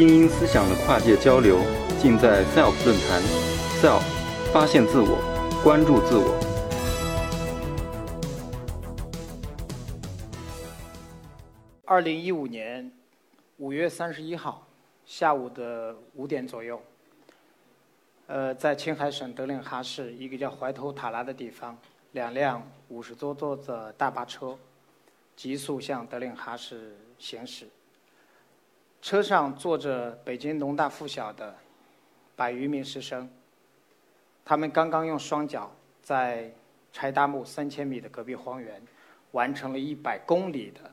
精英思想的跨界交流，尽在 SELF 论坛。SELF，发现自我，关注自我。二零一五年五月三十一号下午的五点左右，呃，在青海省德令哈市一个叫怀头塔拉的地方，两辆五十多座的大巴车急速向德令哈市行驶。车上坐着北京农大附小的百余名师生，他们刚刚用双脚在柴达木三千米的戈壁荒原完成了一百公里的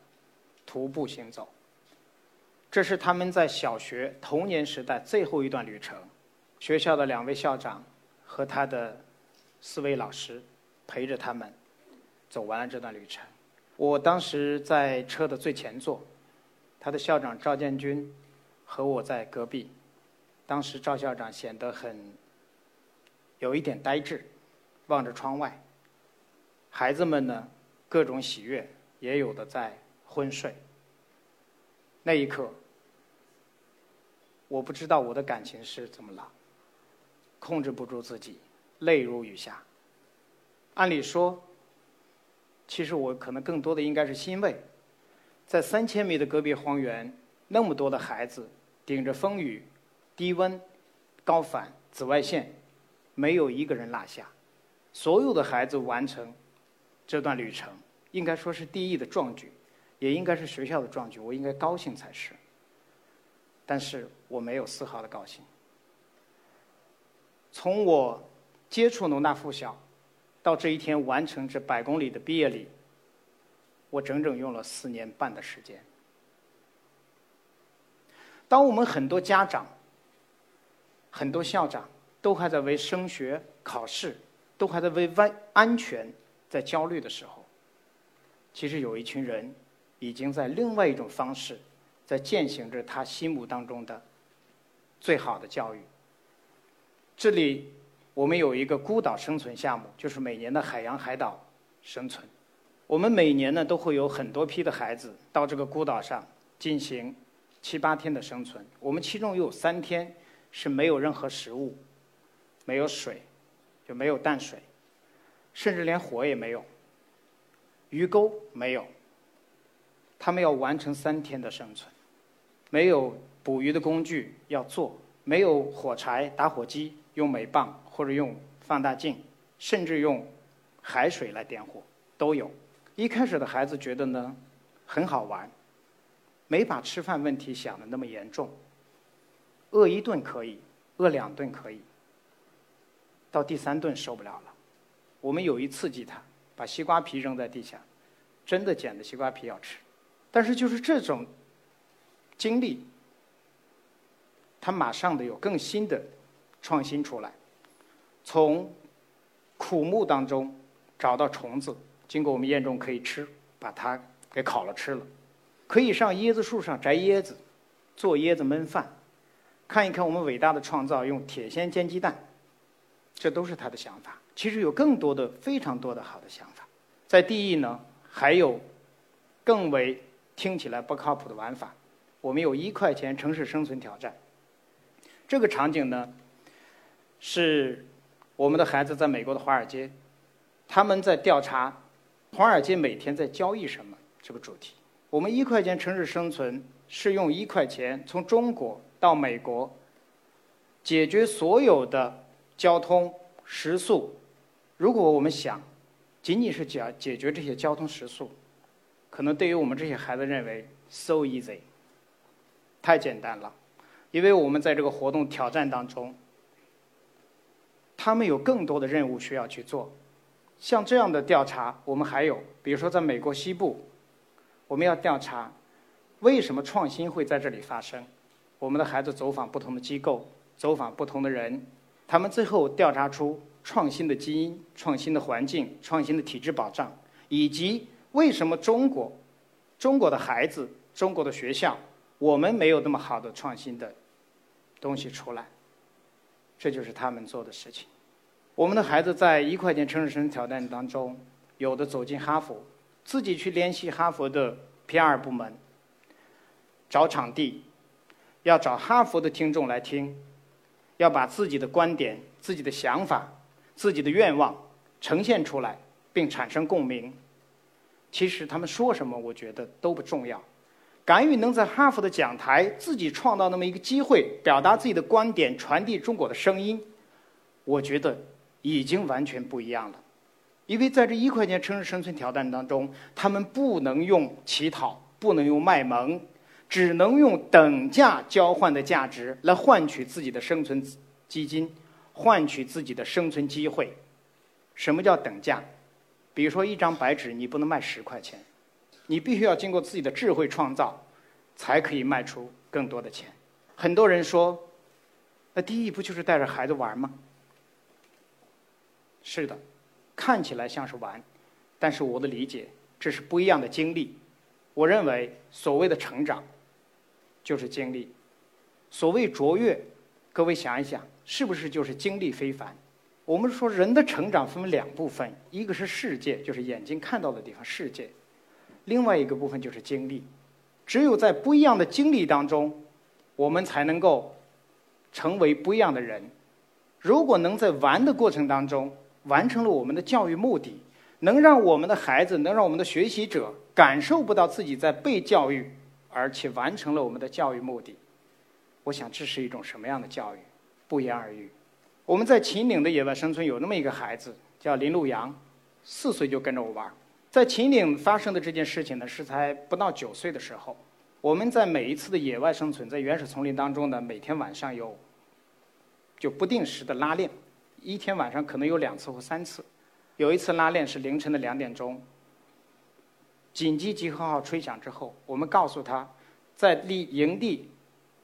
徒步行走。这是他们在小学童年时代最后一段旅程。学校的两位校长和他的四位老师陪着他们走完了这段旅程。我当时在车的最前座。他的校长赵建军和我在隔壁，当时赵校长显得很有一点呆滞，望着窗外。孩子们呢，各种喜悦，也有的在昏睡。那一刻，我不知道我的感情是怎么了，控制不住自己，泪如雨下。按理说，其实我可能更多的应该是欣慰。在三千米的戈壁荒原，那么多的孩子顶着风雨、低温、高反、紫外线，没有一个人落下。所有的孩子完成这段旅程，应该说是第一的壮举，也应该是学校的壮举。我应该高兴才是。但是我没有丝毫的高兴。从我接触农大附小，到这一天完成这百公里的毕业礼。我整整用了四年半的时间。当我们很多家长、很多校长都还在为升学考试、都还在为安安全在焦虑的时候，其实有一群人已经在另外一种方式在践行着他心目当中的最好的教育。这里我们有一个孤岛生存项目，就是每年的海洋海岛生存。我们每年呢都会有很多批的孩子到这个孤岛上进行七八天的生存。我们其中有三天是没有任何食物、没有水，就没有淡水，甚至连火也没有，鱼钩没有。他们要完成三天的生存，没有捕鱼的工具要做，没有火柴、打火机，用镁棒或者用放大镜，甚至用海水来点火都有。一开始的孩子觉得呢，很好玩，没把吃饭问题想的那么严重。饿一顿可以，饿两顿可以，到第三顿受不了了。我们有意刺激他，把西瓜皮扔在地下，真的捡的西瓜皮要吃。但是就是这种经历，他马上的有更新的创新出来，从苦木当中找到虫子。经过我们验证可以吃，把它给烤了吃了，可以上椰子树上摘椰子，做椰子焖饭，看一看我们伟大的创造，用铁锨煎鸡蛋，这都是他的想法。其实有更多的、非常多的好的想法。在地艺呢，还有更为听起来不靠谱的玩法。我们有一块钱城市生存挑战，这个场景呢，是我们的孩子在美国的华尔街，他们在调查。华尔街每天在交易什么？这个主题，我们一块钱城市生存是用一块钱从中国到美国，解决所有的交通食宿。如果我们想仅仅是解解决这些交通食宿，可能对于我们这些孩子认为 so easy，太简单了，因为我们在这个活动挑战当中，他们有更多的任务需要去做。像这样的调查，我们还有，比如说在美国西部，我们要调查为什么创新会在这里发生。我们的孩子走访不同的机构，走访不同的人，他们最后调查出创新的基因、创新的环境、创新的体制保障，以及为什么中国、中国的孩子、中国的学校，我们没有那么好的创新的东西出来。这就是他们做的事情。我们的孩子在一块钱城市生挑战当中，有的走进哈佛，自己去联系哈佛的 PR 部门，找场地，要找哈佛的听众来听，要把自己的观点、自己的想法、自己的愿望呈现出来，并产生共鸣。其实他们说什么，我觉得都不重要。敢于能在哈佛的讲台自己创造那么一个机会，表达自己的观点，传递中国的声音，我觉得已经完全不一样了。因为在这一块钱城市生存挑战当中，他们不能用乞讨，不能用卖萌，只能用等价交换的价值来换取自己的生存基金，换取自己的生存机会。什么叫等价？比如说一张白纸，你不能卖十块钱。你必须要经过自己的智慧创造，才可以卖出更多的钱。很多人说，那第一不就是带着孩子玩吗？是的，看起来像是玩，但是我的理解，这是不一样的经历。我认为，所谓的成长，就是经历；所谓卓越，各位想一想，是不是就是经历非凡？我们说人的成长分为两部分，一个是世界，就是眼睛看到的地方，世界。另外一个部分就是经历，只有在不一样的经历当中，我们才能够成为不一样的人。如果能在玩的过程当中完成了我们的教育目的，能让我们的孩子，能让我们的学习者感受不到自己在被教育，而且完成了我们的教育目的，我想这是一种什么样的教育？不言而喻。我们在秦岭的野外生存有那么一个孩子，叫林路阳，四岁就跟着我玩。在秦岭发生的这件事情呢，是才不到九岁的时候。我们在每一次的野外生存，在原始丛林当中呢，每天晚上有就不定时的拉练，一天晚上可能有两次或三次。有一次拉练是凌晨的两点钟，紧急集合号吹响之后，我们告诉他，在离营地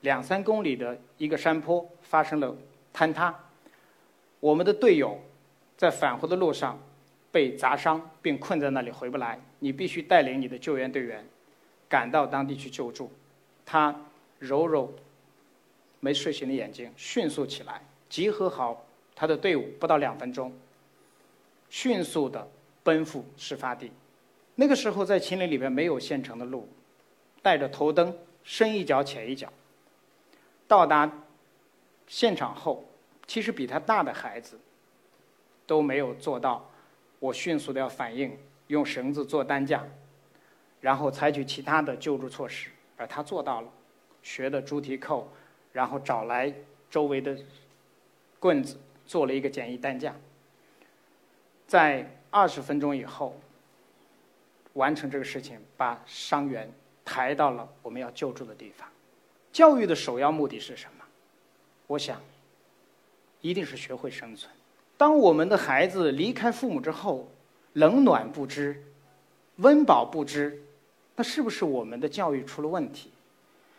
两三公里的一个山坡发生了坍塌，我们的队友在返回的路上。被砸伤并困在那里回不来，你必须带领你的救援队员赶到当地去救助。他揉揉没睡醒的眼睛，迅速起来，集合好他的队伍，不到两分钟，迅速的奔赴事发地。那个时候在秦岭里面没有现成的路，带着头灯，深一脚浅一脚。到达现场后，其实比他大的孩子都没有做到。我迅速的要反应，用绳子做担架，然后采取其他的救助措施，而他做到了，学的猪蹄扣，然后找来周围的棍子做了一个简易担架，在二十分钟以后完成这个事情，把伤员抬到了我们要救助的地方。教育的首要目的是什么？我想，一定是学会生存。当我们的孩子离开父母之后，冷暖不知，温饱不知，那是不是我们的教育出了问题？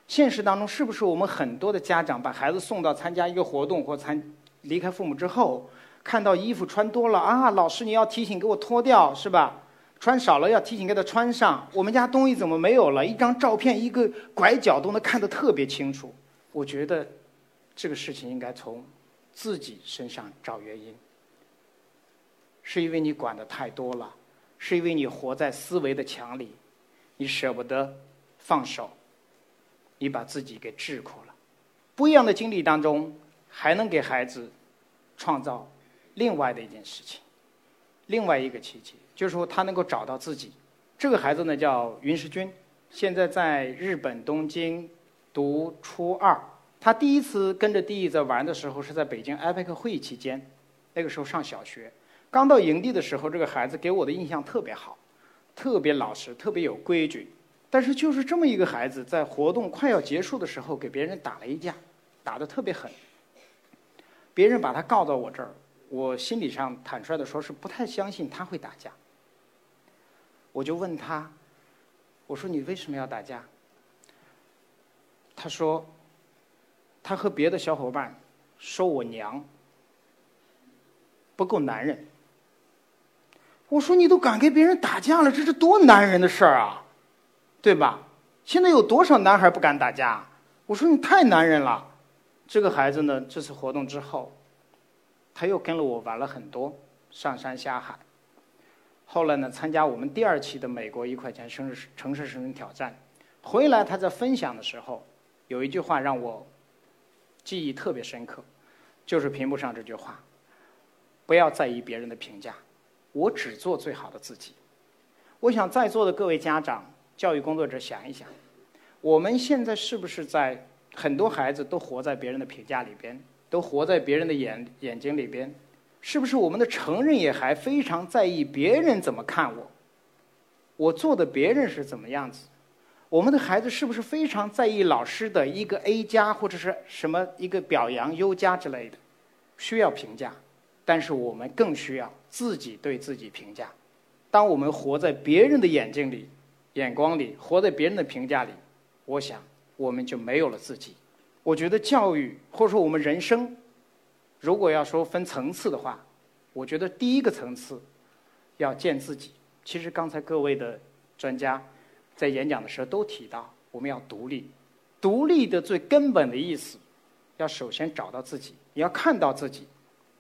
现实当中，是不是我们很多的家长把孩子送到参加一个活动或参离开父母之后，看到衣服穿多了啊，老师你要提醒给我脱掉是吧？穿少了要提醒给他穿上。我们家东西怎么没有了？一张照片一个拐角都能看得特别清楚。我觉得这个事情应该从自己身上找原因。是因为你管的太多了，是因为你活在思维的墙里，你舍不得放手，你把自己给桎梏了。不一样的经历当中，还能给孩子创造另外的一件事情，另外一个奇迹，就是说他能够找到自己。这个孩子呢叫云石君，现在在日本东京读初二。他第一次跟着弟弟在玩的时候，是在北京 IPAC 会议期间，那个时候上小学。刚到营地的时候，这个孩子给我的印象特别好，特别老实，特别有规矩。但是就是这么一个孩子，在活动快要结束的时候，给别人打了一架，打得特别狠。别人把他告到我这儿，我心理上坦率的说，是不太相信他会打架。我就问他，我说你为什么要打架？他说，他和别的小伙伴说我娘不够男人。我说你都敢跟别人打架了，这是多男人的事儿啊，对吧？现在有多少男孩不敢打架？我说你太男人了。这个孩子呢，这次活动之后，他又跟了我玩了很多，上山下海。后来呢，参加我们第二期的美国一块钱生日城市生存挑战，回来他在分享的时候，有一句话让我记忆特别深刻，就是屏幕上这句话：不要在意别人的评价，我只做最好的自己。我想在座的各位家长、教育工作者想一想，我们现在是不是在很多孩子都活在别人的评价里边，都活在别人的眼眼睛里边？是不是我们的成人也还非常在意别人怎么看我？我做的别人是怎么样子？我们的孩子是不是非常在意老师的一个 A 加或者是什么一个表扬优加之类的？需要评价，但是我们更需要自己对自己评价。当我们活在别人的眼睛里、眼光里，活在别人的评价里，我想我们就没有了自己。我觉得教育或者说我们人生，如果要说分层次的话，我觉得第一个层次要见自己。其实刚才各位的专家在演讲的时候都提到，我们要独立。独立的最根本的意思，要首先找到自己，你要看到自己。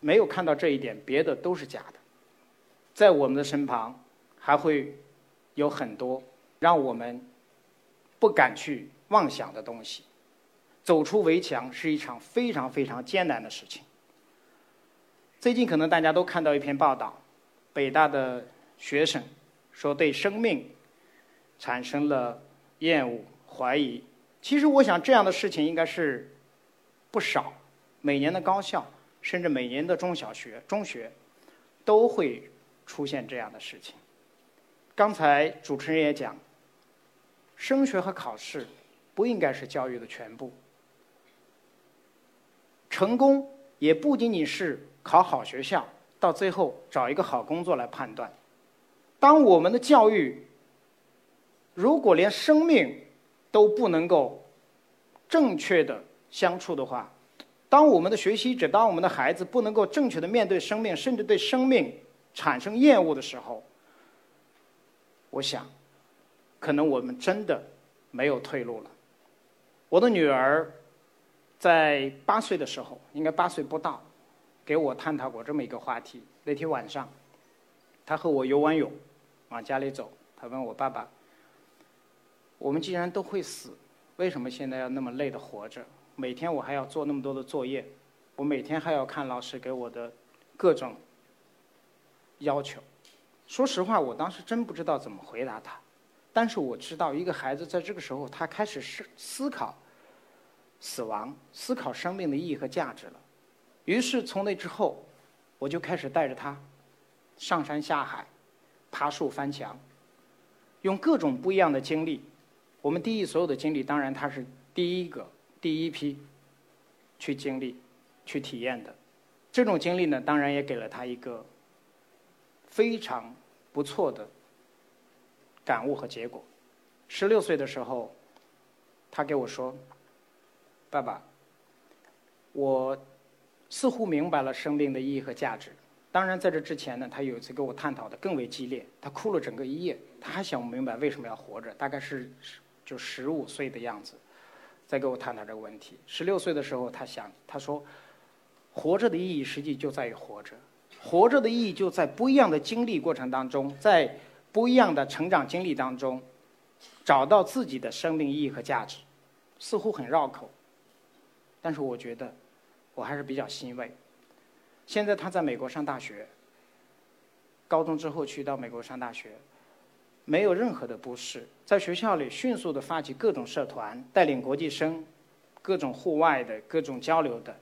没有看到这一点，别的都是假的。在我们的身旁。还会有很多让我们不敢去妄想的东西。走出围墙是一场非常非常艰难的事情。最近可能大家都看到一篇报道，北大的学生说对生命产生了厌恶、怀疑。其实我想这样的事情应该是不少，每年的高校甚至每年的中小学、中学都会出现这样的事情。刚才主持人也讲，升学和考试不应该是教育的全部。成功也不仅仅是考好学校，到最后找一个好工作来判断。当我们的教育如果连生命都不能够正确的相处的话，当我们的学习者，当我们的孩子不能够正确的面对生命，甚至对生命产生厌恶的时候，我想，可能我们真的没有退路了。我的女儿在八岁的时候，应该八岁不到，给我探讨过这么一个话题。那天晚上，她和我游完泳，往家里走，她问我爸爸：“我们既然都会死，为什么现在要那么累的活着？每天我还要做那么多的作业，我每天还要看老师给我的各种要求。”说实话，我当时真不知道怎么回答他，但是我知道，一个孩子在这个时候，他开始思思考死亡，思考生命的意义和价值了。于是从那之后，我就开始带着他上山下海，爬树翻墙，用各种不一样的经历。我们第一所有的经历，当然他是第一个、第一批去经历、去体验的。这种经历呢，当然也给了他一个。非常不错的感悟和结果。十六岁的时候，他给我说：“爸爸，我似乎明白了生命的意义和价值。当然，在这之前呢，他有一次跟我探讨的更为激烈，他哭了整个一夜。他还想不明白为什么要活着，大概是就十五岁的样子，在跟我探讨这个问题。十六岁的时候，他想，他说，活着的意义实际就在于活着。”活着的意义就在不一样的经历过程当中，在不一样的成长经历当中，找到自己的生命意义和价值，似乎很绕口，但是我觉得我还是比较欣慰。现在他在美国上大学，高中之后去到美国上大学，没有任何的不适，在学校里迅速的发起各种社团，带领国际生，各种户外的各种交流的，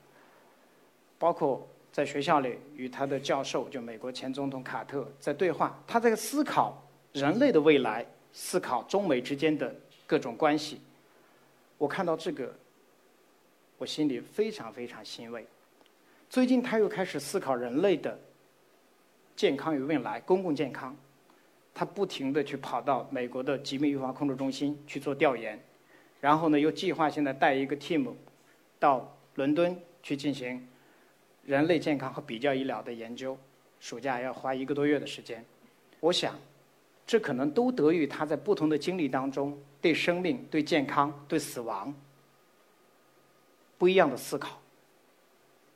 包括。在学校里与他的教授，就美国前总统卡特在对话，他在思考人类的未来，思考中美之间的各种关系。我看到这个，我心里非常非常欣慰。最近他又开始思考人类的健康与未来，公共健康。他不停的去跑到美国的疾病预防控制中心去做调研，然后呢，又计划现在带一个 team 到伦敦去进行。人类健康和比较医疗的研究，暑假要花一个多月的时间。我想，这可能都得益于他在不同的经历当中对生命、对健康、对死亡不一样的思考，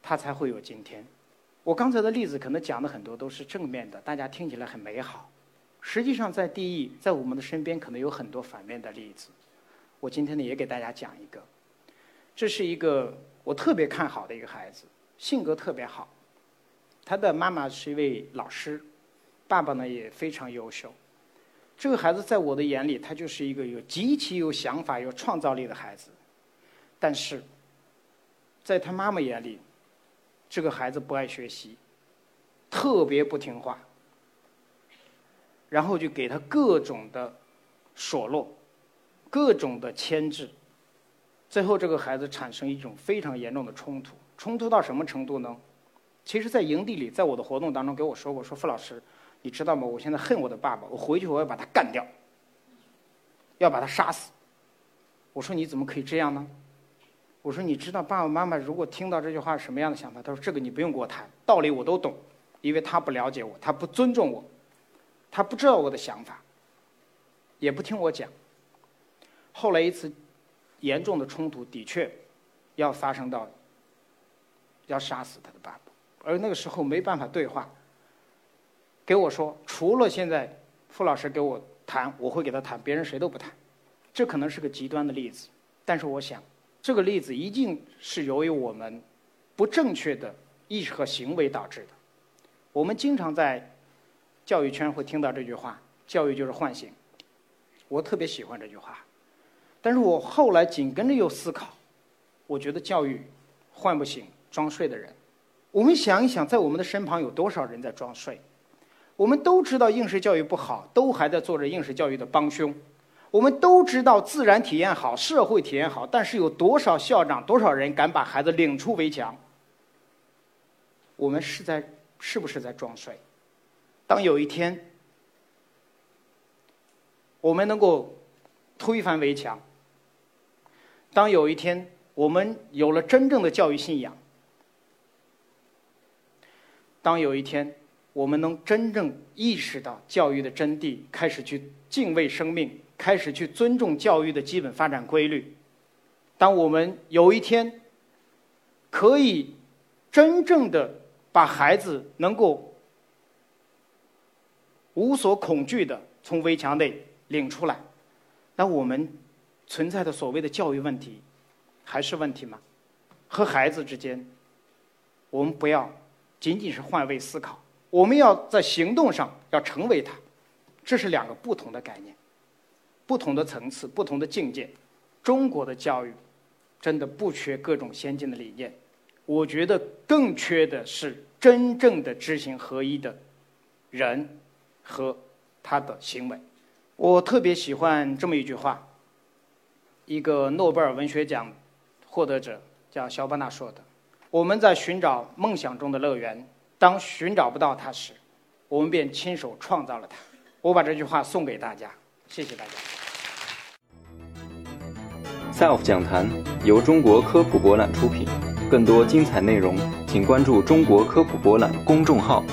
他才会有今天。我刚才的例子可能讲的很多都是正面的，大家听起来很美好。实际上，在地狱，在我们的身边可能有很多反面的例子。我今天呢，也给大家讲一个。这是一个我特别看好的一个孩子，性格特别好。他的妈妈是一位老师，爸爸呢也非常优秀。这个孩子在我的眼里，他就是一个有极其有想法、有创造力的孩子。但是，在他妈妈眼里，这个孩子不爱学习，特别不听话，然后就给他各种的数落，各种的牵制，最后这个孩子产生一种非常严重的冲突。冲突到什么程度呢？其实，在营地里，在我的活动当中，给我说过，说傅老师，你知道吗？我现在恨我的爸爸，我回去我要把他干掉，要把他杀死。我说你怎么可以这样呢？我说你知道爸爸妈妈如果听到这句话是什么样的想法？他说这个你不用跟我谈，道理我都懂，因为他不了解我，他不尊重我，他不知道我的想法，也不听我讲。后来一次严重的冲突，的确要发生到要杀死他的爸爸，而那个时候没办法对话，给我说除了现在傅老师给我谈，我会给他谈，别人谁都不谈。这可能是个极端的例子，但是我想。这个例子一定是由于我们不正确的意识和行为导致的。我们经常在教育圈会听到这句话：“教育就是唤醒。”我特别喜欢这句话，但是我后来紧跟着又思考，我觉得教育唤不醒装睡的人。我们想一想，在我们的身旁有多少人在装睡？我们都知道应试教育不好，都还在做着应试教育的帮凶。我们都知道自然体验好，社会体验好，但是有多少校长、多少人敢把孩子领出围墙？我们是在是不是在装睡？当有一天我们能够推翻围墙，当有一天我们有了真正的教育信仰，当有一天我们能真正意识到教育的真谛，开始去敬畏生命。开始去尊重教育的基本发展规律。当我们有一天可以真正的把孩子能够无所恐惧的从围墙内领出来，那我们存在的所谓的教育问题还是问题吗？和孩子之间，我们不要仅仅是换位思考，我们要在行动上要成为他，这是两个不同的概念。不同的层次，不同的境界，中国的教育真的不缺各种先进的理念，我觉得更缺的是真正的知行合一的人和他的行为。我特别喜欢这么一句话，一个诺贝尔文学奖获得者叫肖邦纳说的：“我们在寻找梦想中的乐园，当寻找不到它时，我们便亲手创造了它。”我把这句话送给大家，谢谢大家。SELF 讲坛由中国科普博览出品，更多精彩内容，请关注中国科普博览公众号。